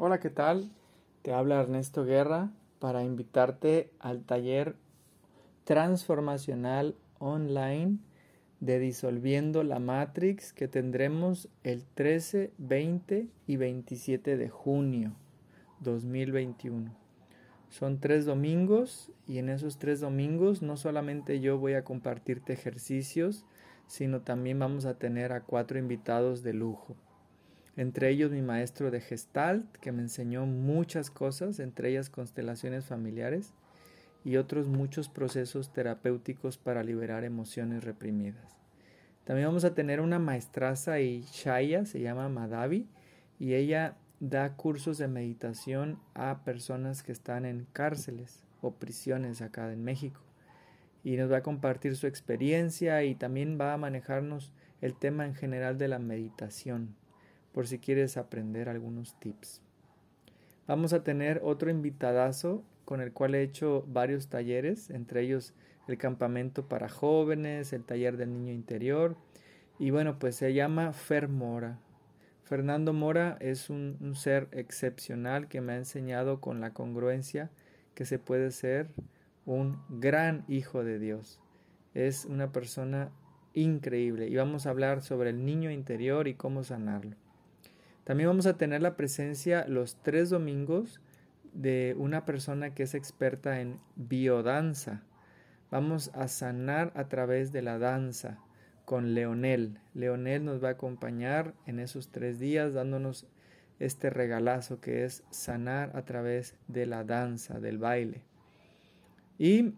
Hola, ¿qué tal? Te habla Ernesto Guerra para invitarte al taller transformacional online de Disolviendo la Matrix que tendremos el 13, 20 y 27 de junio 2021. Son tres domingos y en esos tres domingos no solamente yo voy a compartirte ejercicios, sino también vamos a tener a cuatro invitados de lujo. Entre ellos mi maestro de Gestalt, que me enseñó muchas cosas, entre ellas constelaciones familiares y otros muchos procesos terapéuticos para liberar emociones reprimidas. También vamos a tener una maestraza y Shaya, se llama Madavi, y ella da cursos de meditación a personas que están en cárceles o prisiones acá en México. Y nos va a compartir su experiencia y también va a manejarnos el tema en general de la meditación, por si quieres aprender algunos tips. Vamos a tener otro invitadazo con el cual he hecho varios talleres, entre ellos el campamento para jóvenes, el taller del niño interior, y bueno, pues se llama Fer Mora. Fernando Mora es un, ser excepcional que me ha enseñado con la congruencia que se puede ser un gran hijo de Dios. Es una persona increíble y vamos a hablar sobre el niño interior y cómo sanarlo. También vamos a tener la presencia los tres domingos de una persona que es experta en biodanza. Vamos a sanar a través de la danza con Leonel. Leonel nos va a acompañar en esos tres días dándonos este regalazo que es sanar a través de la danza, del baile. Y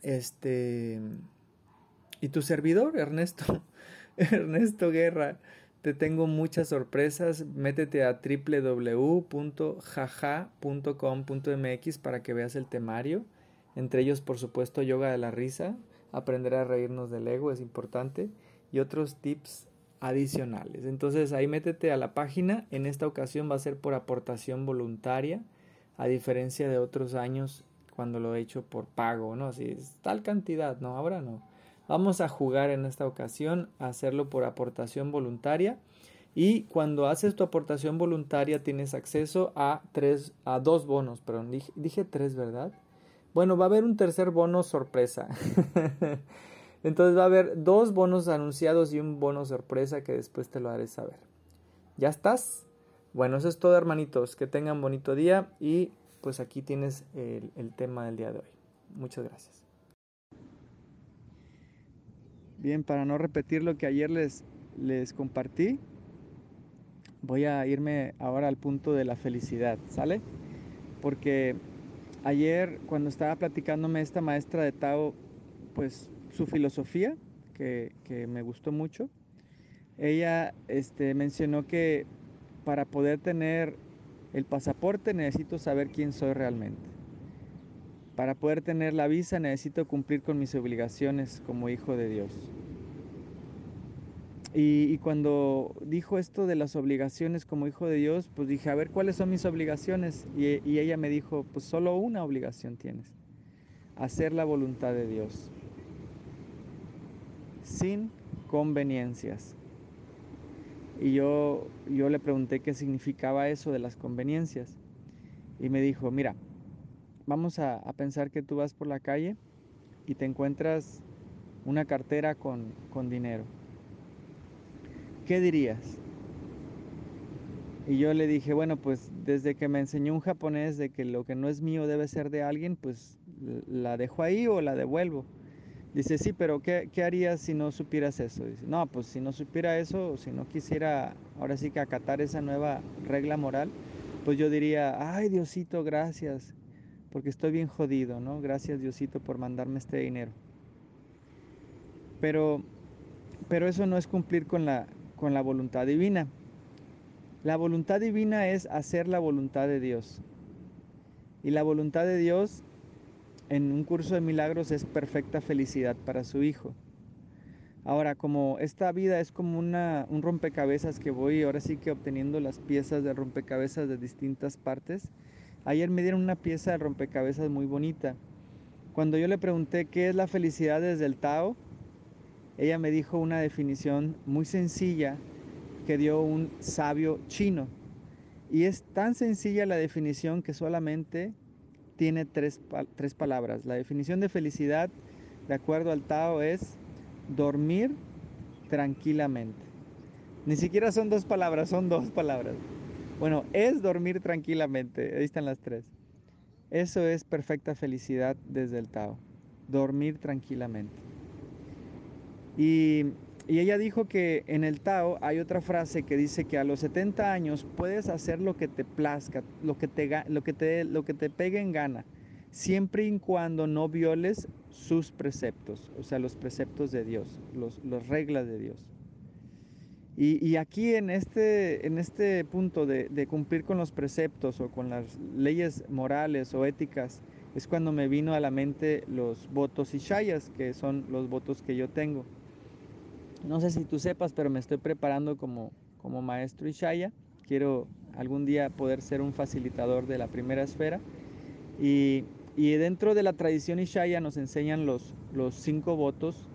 este y tu servidor, Ernesto, Ernesto Guerra, te tengo muchas sorpresas. Métete a www.jaja.com.mx para que veas el temario. Entre ellos, por supuesto, yoga de la risa aprender a reírnos del ego es importante y otros tips adicionales. Entonces ahí métete a la página, en esta ocasión va a ser por aportación voluntaria, a diferencia de otros años cuando lo he hecho por pago, ¿no? Si es tal cantidad, no, ahora no. Vamos a jugar en esta ocasión a hacerlo por aportación voluntaria y cuando haces tu aportación voluntaria tienes acceso a tres, a dos bonos, perdón, dije, tres, ¿verdad? Bueno, va a haber un tercer bono sorpresa. Entonces va a haber dos bonos anunciados y un bono sorpresa que después te lo haré saber. ¿Ya estás? Bueno, eso es todo hermanitos. Que tengan bonito día y pues aquí tienes el tema del día de hoy. Muchas gracias. Bien, para no repetir lo que ayer les, les compartí, voy a irme ahora al punto de la felicidad, ¿sale? Porque Ayer cuando estaba platicándome esta maestra de Tao, pues su filosofía, que, me gustó mucho, ella este, mencionó que para poder tener el pasaporte necesito saber quién soy realmente. Para poder tener la visa necesito cumplir con mis obligaciones como hijo de Dios. Y, cuando dijo esto de las obligaciones como hijo de Dios, pues dije, a ver, ¿cuáles son mis obligaciones? Y, y ella me dijo, pues solo una obligación tienes, hacer la voluntad de Dios, sin conveniencias. Y yo, yo le pregunté qué significaba eso de las conveniencias. Y me dijo, mira, vamos a, pensar que tú vas por la calle y te encuentras una cartera con, con dinero ¿qué dirías? Y yo le dije, bueno, pues desde que me enseñó un japonés de que lo que no es mío debe ser de alguien, pues la dejo ahí o la devuelvo. Dice, sí, pero ¿qué, qué harías si no supieras eso? Dice, no, pues si no supiera eso, si no quisiera ahora sí que acatar esa nueva regla moral, pues yo diría, ay Diosito, gracias, porque estoy bien jodido, ¿no? Gracias Diosito por mandarme este dinero. Pero, pero eso no es cumplir con la, con la voluntad divina. La voluntad divina es hacer la voluntad de Dios. Y la voluntad de Dios en un curso de milagros es perfecta felicidad para su hijo. Ahora, como esta vida es como una, un rompecabezas que voy ahora sí que obteniendo las piezas de rompecabezas de distintas partes, ayer me dieron una pieza de rompecabezas muy bonita. Cuando yo le pregunté qué es la felicidad desde el Tao, ella me dijo una definición muy sencilla que dio un sabio chino. Y es tan sencilla la definición que solamente tiene tres, tres palabras. La definición de felicidad, de acuerdo al Tao, es dormir tranquilamente. Ni siquiera son dos palabras, son dos palabras. Bueno, es dormir tranquilamente. Ahí están las tres. Eso es perfecta felicidad desde el Tao. Dormir tranquilamente. Y, ella dijo que en el Tao hay otra frase que dice que a los 70 años puedes hacer lo que te plazca, lo que te, lo que te, lo que te pegue en gana, siempre y cuando no violes sus preceptos, o sea, los preceptos de Dios, las reglas de Dios. Y, aquí en este, en este punto de, cumplir con los preceptos o con las leyes morales o éticas, es cuando me vino a la mente los votos Ishayas, que son los votos que yo tengo. No sé si tú sepas, pero me estoy preparando como, como maestro Ishaya. Quiero algún día poder ser un facilitador de la primera esfera. Y, y dentro de la tradición Ishaya nos enseñan los, los cinco votos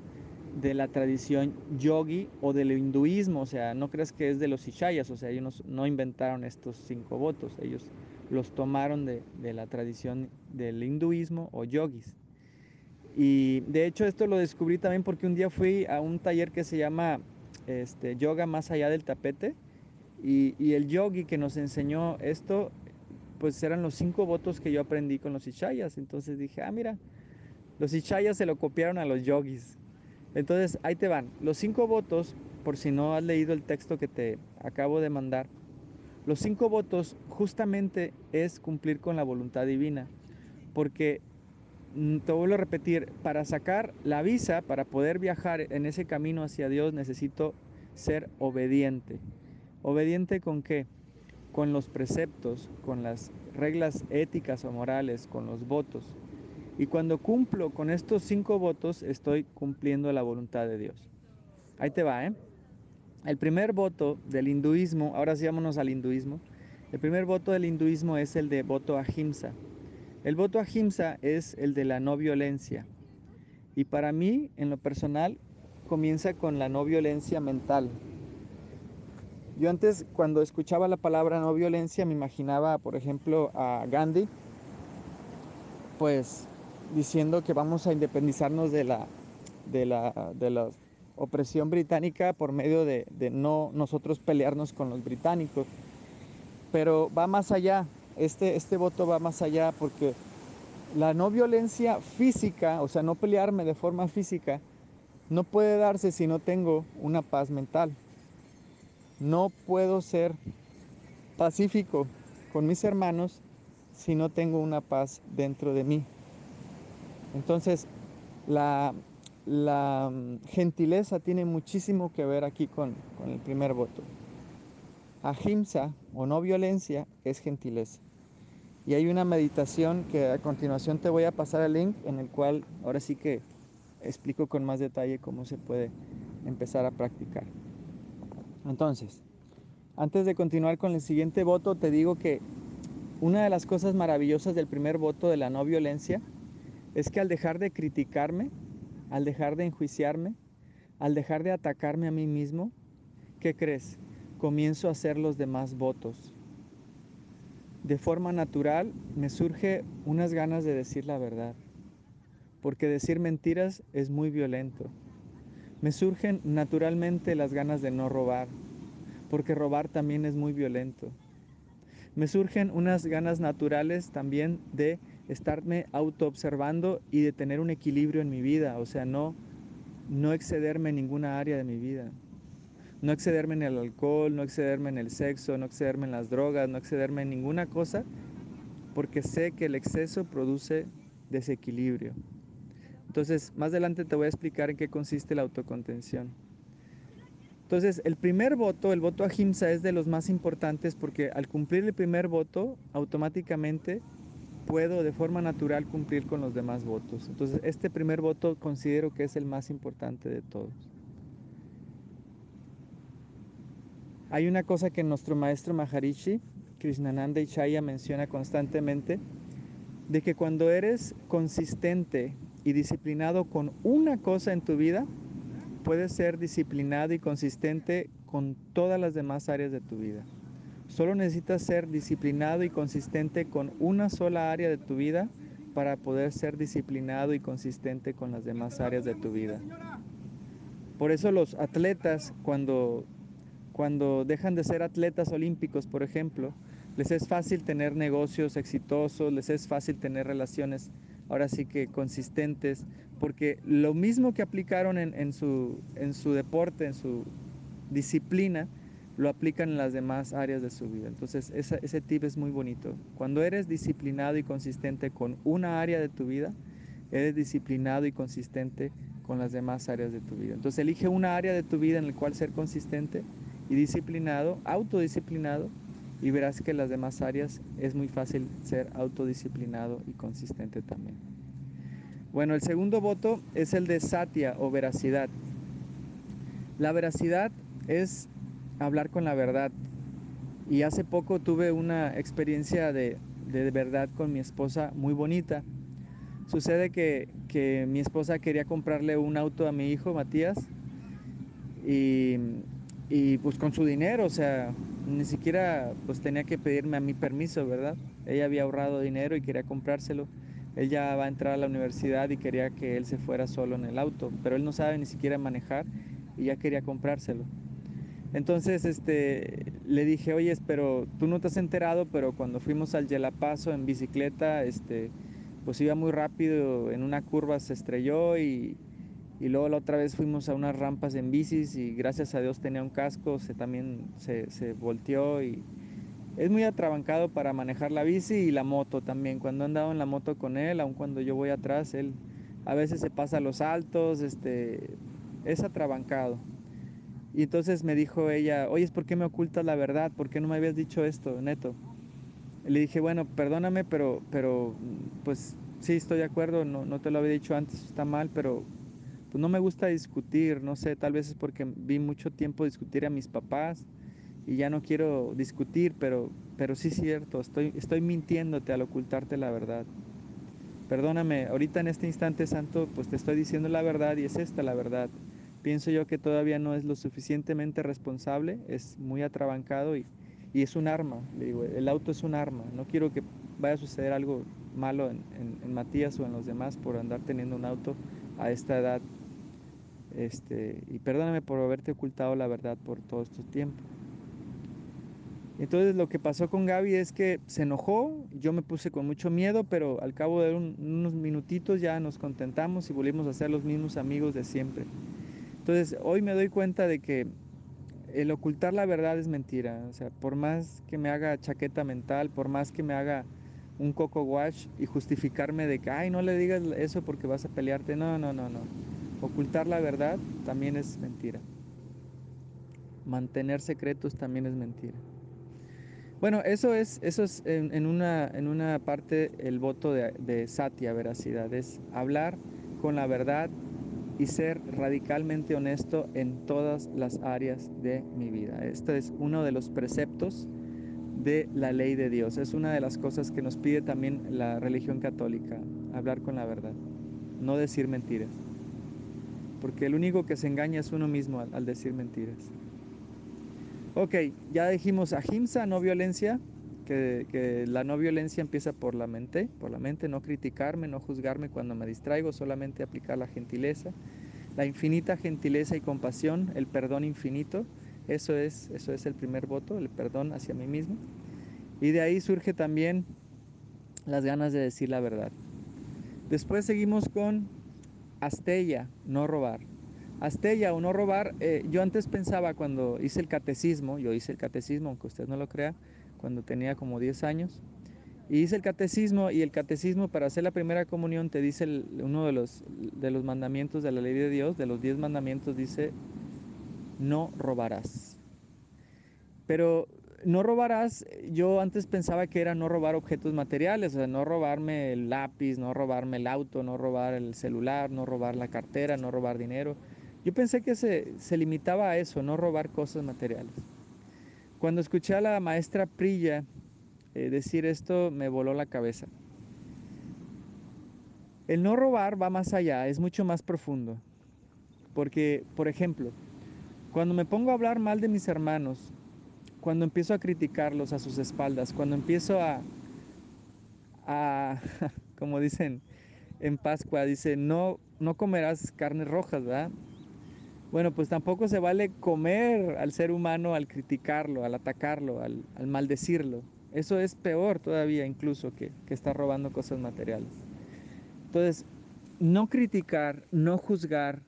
de la tradición yogi o del hinduismo, o sea, no creas que es de los Ishayas, o sea, ellos no inventaron estos cinco votos, ellos los tomaron de, la tradición del hinduismo o yogis. Y de hecho esto lo descubrí también porque un día fui a un taller que se llama este, Yoga más allá del tapete y, y el yogi que nos enseñó esto, pues eran los cinco votos que yo aprendí con los Ishayas, entonces dije, ah, mira, los Ishayas se lo copiaron a los yogis. Entonces, ahí te van. Los cinco votos, por si no has leído el texto que te acabo de mandar, los cinco votos justamente es cumplir con la voluntad divina. Porque, mm, te vuelvo a repetir, para sacar la visa, para poder viajar en ese camino hacia Dios, necesito ser obediente. ¿Obediente con qué? Con los preceptos, con las reglas éticas o morales, con los votos. Y cuando cumplo con estos cinco votos, estoy cumpliendo la voluntad de Dios. Ahí te va, ¿eh? El primer voto del hinduismo, ahora sí vámonos al hinduismo. El primer voto del hinduismo es el de voto ahimsa. El voto ahimsa es el de la no violencia. Y para mí, en lo personal, comienza con la no violencia mental. Yo antes, cuando escuchaba la palabra no violencia, me imaginaba, por ejemplo, a Gandhi, pues diciendo que vamos a independizarnos de la, de la, de la opresión británica por medio de, de, no nosotros pelearnos con los británicos. Pero va más allá, este, este voto va más allá porque la no violencia física, o sea, no pelearme de forma física, no puede darse si no tengo una paz mental. No puedo ser pacífico con mis hermanos si no tengo una paz dentro de mí. Entonces, la, mm, gentileza tiene muchísimo que ver aquí con, el primer voto. Ahimsa o no violencia es gentileza. Y hay una meditación que a continuación te voy a pasar el link en el cual ahora sí que explico con más detalle cómo se puede empezar a practicar. Entonces, antes de continuar con el siguiente voto, te digo que una de las cosas maravillosas del primer voto de la no violencia es que al dejar de criticarme, al dejar de enjuiciarme, al dejar de atacarme a mí mismo, ¿qué crees? Comienzo a hacer los demás votos. De forma natural me surge unas ganas de decir la verdad, porque decir mentiras es muy violento. Me surgen naturalmente las ganas de no robar, porque robar también es muy violento. Me surgen unas ganas naturales también de estarme autoobservando y de tener un equilibrio en mi vida, o sea, no, no excederme en ninguna área de mi vida. No excederme en el alcohol, no excederme en el sexo, no excederme en las drogas, no excederme en ninguna cosa, porque sé que el exceso produce desequilibrio. Entonces, más adelante te voy a explicar en qué consiste la autocontención. Entonces, el primer voto, el voto a Himsa, es de los más importantes porque al cumplir el primer voto, automáticamente puedo de forma natural cumplir con los demás votos. Entonces, este primer voto considero que es el más importante de todos. Hay una cosa que nuestro maestro Maharishi, Krishnananda Chaya menciona constantemente, de que cuando eres consistente y disciplinado con una cosa en tu vida, puedes ser disciplinado y consistente con todas las demás áreas de tu vida. Solo necesitas ser disciplinado y consistente con una sola área de tu vida para poder ser disciplinado y consistente con las demás áreas de tu vida. Por eso los atletas cuando, cuando dejan de ser atletas olímpicos, por ejemplo, les es fácil tener negocios exitosos, les es fácil tener relaciones ahora sí que consistentes, porque lo mismo que aplicaron en, su, en su deporte, en su disciplina, lo aplican en las demás áreas de su vida. Entonces ese tip es muy bonito. Cuando eres disciplinado y consistente con una área de tu vida, eres disciplinado y consistente con las demás áreas de tu vida. Entonces elige una área de tu vida en la cual ser consistente y disciplinado, autodisciplinado, y verás que en las demás áreas es muy fácil ser autodisciplinado y consistente también. Bueno, el segundo voto es el de satya o veracidad. La veracidad es hablar con la verdad. Y hace poco tuve una experiencia de, de verdad con mi esposa muy bonita. Sucede que, que, mi esposa quería comprarle un auto a mi hijo, Matías, y, y, pues con su dinero, o sea, ni siquiera pues tenía que pedirme a mi permiso, ¿verdad? Ella había ahorrado dinero y quería comprárselo. Ella va a entrar a la universidad y quería que él se fuera solo en el auto, pero él no sabe ni siquiera manejar y ya quería comprárselo. Entonces este, le dije, oye, pero tú no te has enterado, pero cuando fuimos al Yelapaso en bicicleta, este, pues iba muy rápido, en una curva se estrelló y, y luego la otra vez fuimos a unas rampas en bicis y gracias a Dios tenía un casco, se también se, se volteó y es muy atrabancado para manejar la bici y la moto también. Cuando he andado en la moto con él, aun cuando yo voy atrás, él a veces se pasa los altos, este, es atrabancado. Y entonces me dijo ella, oye, ¿por qué me ocultas la verdad? ¿Por qué no me habías dicho esto, neto? le dije, bueno, perdóname, pero, pero pues sí, estoy de acuerdo, no, no te lo había dicho antes, está mal, pero pues no me gusta discutir, no sé, tal vez es porque vi mucho tiempo discutir a mis papás y ya no quiero discutir, pero, pero sí es cierto, estoy, estoy mintiéndote al ocultarte la verdad. Perdóname, ahorita en este instante santo, pues te estoy diciendo la verdad y es esta la verdad pienso yo que todavía no es lo suficientemente responsable, es muy atrabancado y, y es un arma, le digo, el auto es un arma, no quiero que vaya a suceder algo malo en, en, Matías o en los demás por andar teniendo un auto a esta edad. Este, y perdóname por haberte ocultado la verdad por todo este tiempo. Entonces lo que pasó con Gaby es que se enojó, yo me puse con mucho miedo, pero al cabo de unos minutitos ya nos contentamos y volvimos a ser los mismos amigos de siempre. Entonces, hoy me doy cuenta de que el ocultar la verdad es mentira. O sea, por más que me haga chaqueta mental, por más que me haga un coco wash y justificarme de que, ay, no le digas eso porque vas a pelearte. No, no, no, no. Ocultar la verdad también es mentira. Mantener secretos también es mentira. Bueno, eso es, eso es en, una, en una parte el voto de, de Satya, veracidad. Es hablar con la verdad y ser radicalmente honesto en todas las áreas de mi vida. Este es uno de los preceptos de la ley de Dios. Es una de las cosas que nos pide también la religión católica, hablar con la verdad, no decir mentiras. Porque el único que se engaña es uno mismo al, decir mentiras. Ok, ya dijimos ahimsa, no violencia, que, la no violencia empieza por la mente, por la mente, no criticarme, no juzgarme cuando me distraigo, solamente aplicar la gentileza, la infinita gentileza y compasión, el perdón infinito, eso es, eso es el primer voto, el perdón hacia mí mismo. Y de ahí surge también las ganas de decir la verdad. Después seguimos con Astella, no robar. Astella o no robar, eh, yo antes pensaba cuando hice el catecismo, yo hice el catecismo, aunque usted no lo crea, cuando tenía como 10 años. Y hice el catecismo y el catecismo para hacer la primera comunión te dice uno de los, de los mandamientos de la ley de Dios, de los 10 mandamientos, dice, no robarás. Pero no robarás, yo antes pensaba que era no robar objetos materiales, o sea, no robarme el lápiz, no robarme el auto, no robar el celular, no robar la cartera, no robar dinero. Yo pensé que se, se limitaba a eso, no robar cosas materiales. Cuando escuché a la maestra Prilla eh, decir esto, me voló la cabeza. El no robar va más allá, es mucho más profundo. Porque, por ejemplo, cuando me pongo a hablar mal de mis hermanos, cuando empiezo a criticarlos a sus espaldas, cuando empiezo a, a como dicen en Pascua, dice, no, no comerás carnes rojas, ¿verdad? Bueno, pues tampoco se vale comer al ser humano al criticarlo, al atacarlo, al, maldecirlo. Eso es peor todavía incluso que, que estar robando cosas materiales. Entonces, no criticar, no juzgar,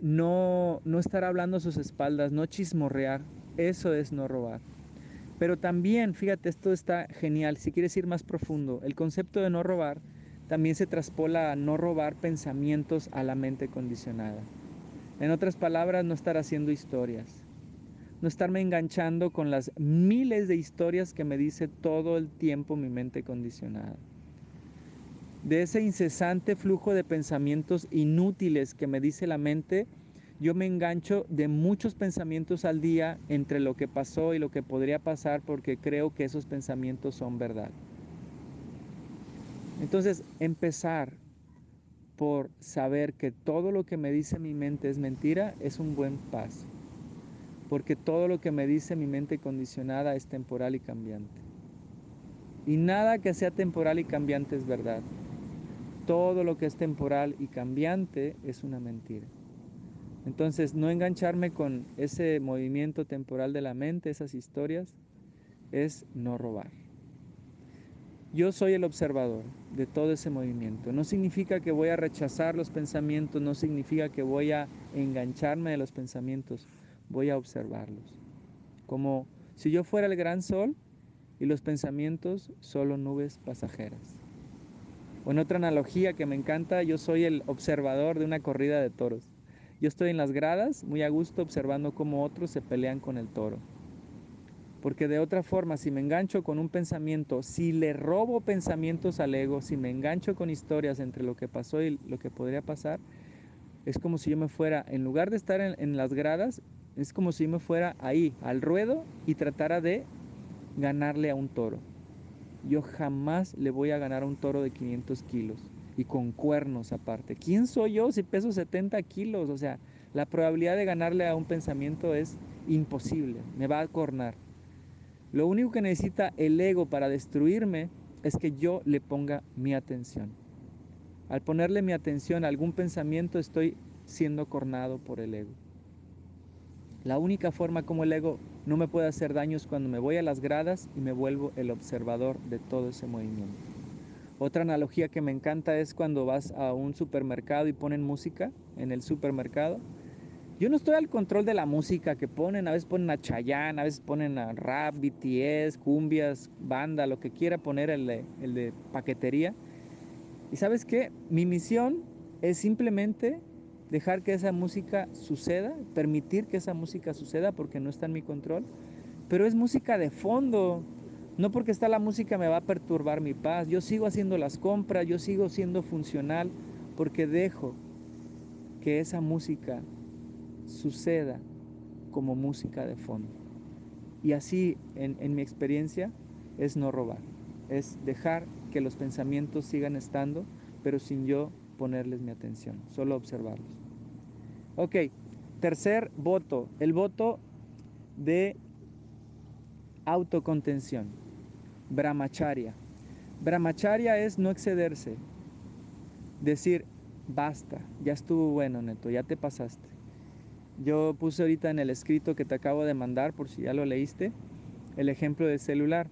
no, no estar hablando a sus espaldas, no chismorrear, eso es no robar. Pero también, fíjate, esto está genial, si quieres ir más profundo, el concepto de no robar también se traspola a no robar pensamientos a la mente condicionada. En otras palabras, no estar haciendo historias, no estarme enganchando con las miles de historias que me dice todo el tiempo mi mente condicionada. De ese incesante flujo de pensamientos inútiles que me dice la mente, yo me engancho de muchos pensamientos al día entre lo que pasó y lo que podría pasar porque creo que esos pensamientos son verdad. Entonces, empezar por saber que todo lo que me dice mi mente es mentira es un buen paso. Porque todo lo que me dice mi mente condicionada es temporal y cambiante. Y nada que sea temporal y cambiante es verdad. Todo lo que es temporal y cambiante es una mentira. Entonces, no engancharme con ese movimiento temporal de la mente, esas historias, es no robar. Yo soy el observador de todo ese movimiento. No significa que voy a rechazar los pensamientos, no significa que voy a engancharme de los pensamientos, voy a observarlos. Como si yo fuera el gran sol y los pensamientos solo nubes pasajeras. O en otra analogía que me encanta, yo soy el observador de una corrida de toros. Yo estoy en las gradas, muy a gusto, observando cómo otros se pelean con el toro. Porque de otra forma, si me engancho con un pensamiento, si le robo pensamientos al ego, si me engancho con historias entre lo que pasó y lo que podría pasar, es como si yo me fuera, en lugar de estar en, las gradas, es como si yo me fuera ahí, al ruedo, y tratara de ganarle a un toro. Yo jamás le voy a ganar a un toro de 500 kilos y con cuernos aparte. ¿Quién soy yo si peso 70 kilos? O sea, la probabilidad de ganarle a un pensamiento es imposible, me va a cornar. Lo único que necesita el ego para destruirme es que yo le ponga mi atención. Al ponerle mi atención a algún pensamiento estoy siendo cornado por el ego. La única forma como el ego no me puede hacer daño es cuando me voy a las gradas y me vuelvo el observador de todo ese movimiento. Otra analogía que me encanta es cuando vas a un supermercado y ponen música en el supermercado. Yo no estoy al control de la música que ponen, a veces ponen a Chayanne, a veces ponen a rap, BTS, cumbias, banda, lo que quiera poner el de, paquetería. Y sabes qué, mi misión es simplemente dejar que esa música suceda, permitir que esa música suceda porque no está en mi control, pero es música de fondo, no porque está la música me va a perturbar mi paz. Yo sigo haciendo las compras, yo sigo siendo funcional porque dejo que esa música suceda como música de fondo. Y así, en, en, mi experiencia, es no robar. Es dejar que los pensamientos sigan estando, pero sin yo ponerles mi atención, solo observarlos. Ok, tercer voto, el voto de autocontención. Brahmacharya. Brahmacharya es no excederse. Decir, basta, ya estuvo bueno, neto, ya te pasaste. Yo puse ahorita en el escrito que te acabo de mandar, por si ya lo leíste, el ejemplo del celular.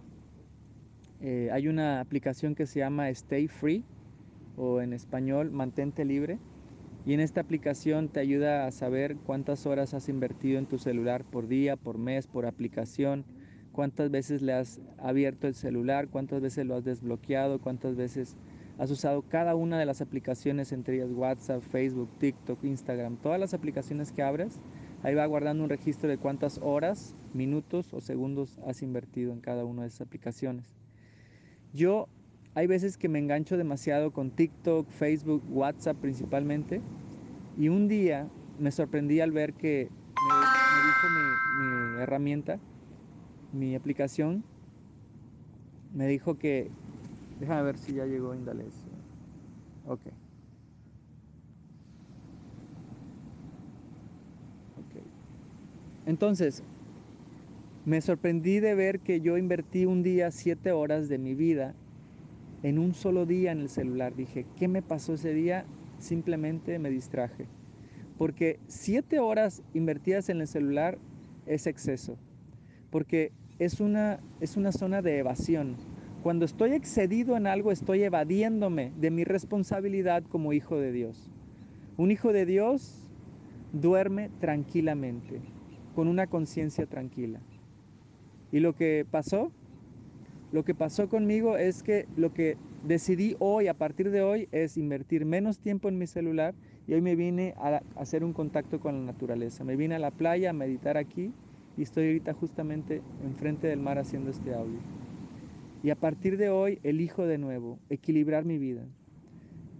Eh, hay una aplicación que se llama Stay Free, o en español, mantente libre. Y en esta aplicación te ayuda a saber cuántas horas has invertido en tu celular por día, por mes, por aplicación cuántas veces le has abierto el celular, cuántas veces lo has desbloqueado, cuántas veces has usado cada una de las aplicaciones, entre ellas WhatsApp, Facebook, TikTok, Instagram, todas las aplicaciones que abres, ahí va guardando un registro de cuántas horas, minutos o segundos has invertido en cada una de esas aplicaciones. Yo hay veces que me engancho demasiado con TikTok, Facebook, WhatsApp principalmente, y un día me sorprendí al ver que me, dijo mi herramienta, mi aplicación me dijo que déjame ver si ya llegó Indalecio ok ok entonces Me sorprendí de ver que yo invertí un día siete horas de mi vida en un solo día en el celular. Dije, ¿qué me pasó ese día? Simplemente me distraje. Porque siete horas invertidas en el celular es exceso. Porque es una, es una zona de evasión. Cuando estoy excedido en algo, estoy evadiéndome de mi responsabilidad como hijo de Dios. Un hijo de Dios duerme tranquilamente, con una conciencia tranquila. Y lo que pasó, lo que pasó conmigo es que lo que decidí hoy, a partir de hoy, es invertir menos tiempo en mi celular y hoy me vine a hacer un contacto con la naturaleza. Me vine a la playa a meditar aquí y estoy ahorita justamente enfrente del mar haciendo este audio. Y a partir de hoy elijo de nuevo equilibrar mi vida,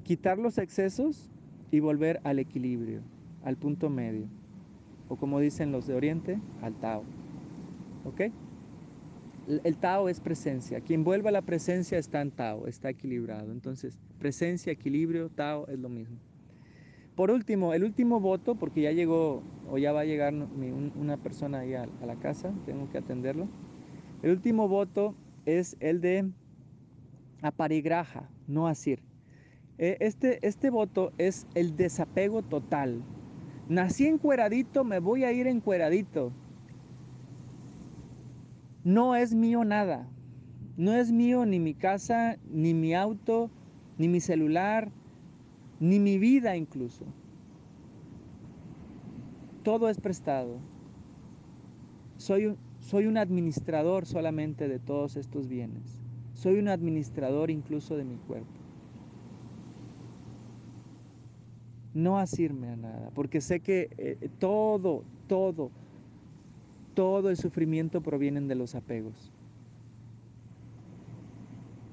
quitar los excesos y volver al equilibrio, al punto medio, o como dicen los de Oriente, al Tao. ¿Ok? El Tao es presencia. Quien vuelve a la presencia está en Tao, está equilibrado. Entonces, presencia, equilibrio, Tao es lo mismo. Por último, el último voto, porque ya llegó o ya va a llegar una persona ahí a, la casa, tengo que atenderlo. El último voto es el de aparigraja, no asir. E, este, este voto es el desapego total. Nací encueradito, me voy a ir encueradito. No es mío nada. No es mío ni mi casa, ni mi auto, ni mi celular, ni mi vida incluso. Todo es prestado. Soy un, soy un administrador solamente de todos estos bienes. Soy un administrador incluso de mi cuerpo. No asirme a nada, porque sé que eh, todo, todo, todo el sufrimiento provienen de los apegos.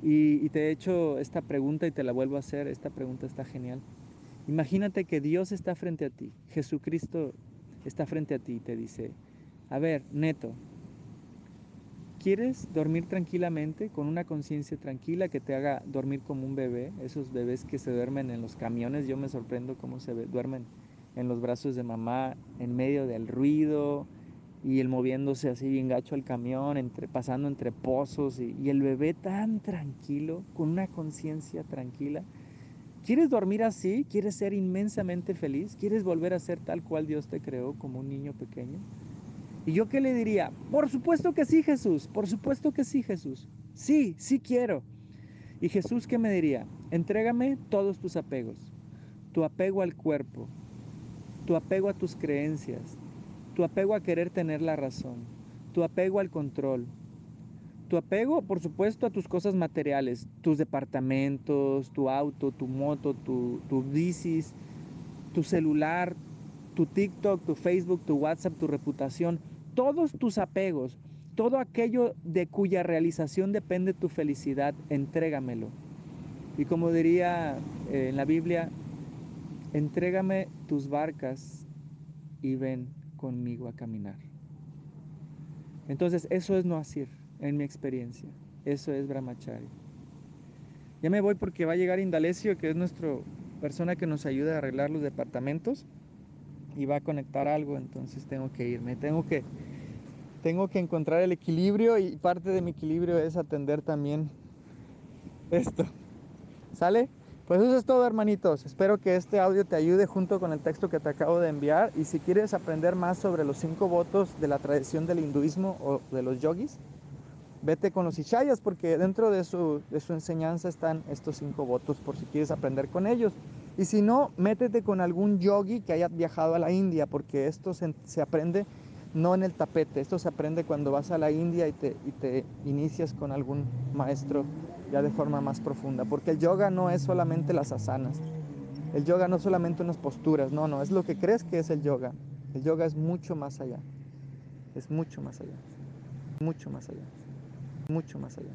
Y, te he hecho esta pregunta y te la vuelvo a hacer, esta pregunta está genial. Imagínate que Dios está frente a ti, Jesucristo está frente a ti y te dice, a ver, neto, ¿quieres dormir tranquilamente, con una conciencia tranquila que te haga dormir como un bebé? Esos bebés que se duermen en los camiones, yo me sorprendo cómo se duermen en los brazos de mamá, en medio del ruido, y él moviéndose así bien gacho al camión, entre, pasando entre pozos y, el bebé tan tranquilo, con una conciencia tranquila. ¿Quieres dormir así? ¿Quieres ser inmensamente feliz? ¿Quieres volver a ser tal cual Dios te creó como un niño pequeño? ¿Y yo qué le diría? Por supuesto que sí, Jesús. Por supuesto que sí, Jesús. Sí, sí quiero. ¿Y Jesús qué me diría? Entrégame todos tus apegos. Tu apego al cuerpo, tu apego a tus creencias, tu apego a querer tener la razón, tu apego al control, tu apego, por supuesto, a tus cosas materiales, tus departamentos, tu auto, tu moto, tu, tu bicis, tu celular, tu TikTok, tu Facebook, tu WhatsApp, tu reputación, todos tus apegos, todo aquello de cuya realización depende tu felicidad, entrégamelo. Y como diría eh, en la Biblia, entrégame tus barcas y ven conmigo a caminar. Entonces, eso es no asir, en mi experiencia. Eso es brahmachari. Ya me voy porque va a llegar Indalecio, que es nuestra persona que nos ayuda a arreglar los departamentos y va a conectar algo, entonces tengo que irme. Tengo que, tengo que encontrar el equilibrio y parte de mi equilibrio es atender también esto. ¿Sale? Pues eso es todo hermanitos, espero que este audio te ayude junto con el texto que te acabo de enviar y si quieres aprender más sobre los cinco votos de la tradición del hinduismo o de los yogis, vete con los Ishayas porque dentro de su, de su enseñanza están estos cinco votos por si quieres aprender con ellos. Y si no, métete con algún yogi que haya viajado a la India porque esto se, se aprende no en el tapete, esto se aprende cuando vas a la India y te, y te inicias con algún maestro ya de forma más profunda, porque el yoga no es solamente las asanas, el yoga no es solamente unas posturas, no, no, es lo que crees que es el yoga. El yoga es mucho más allá, es mucho más allá, mucho más allá, mucho más allá.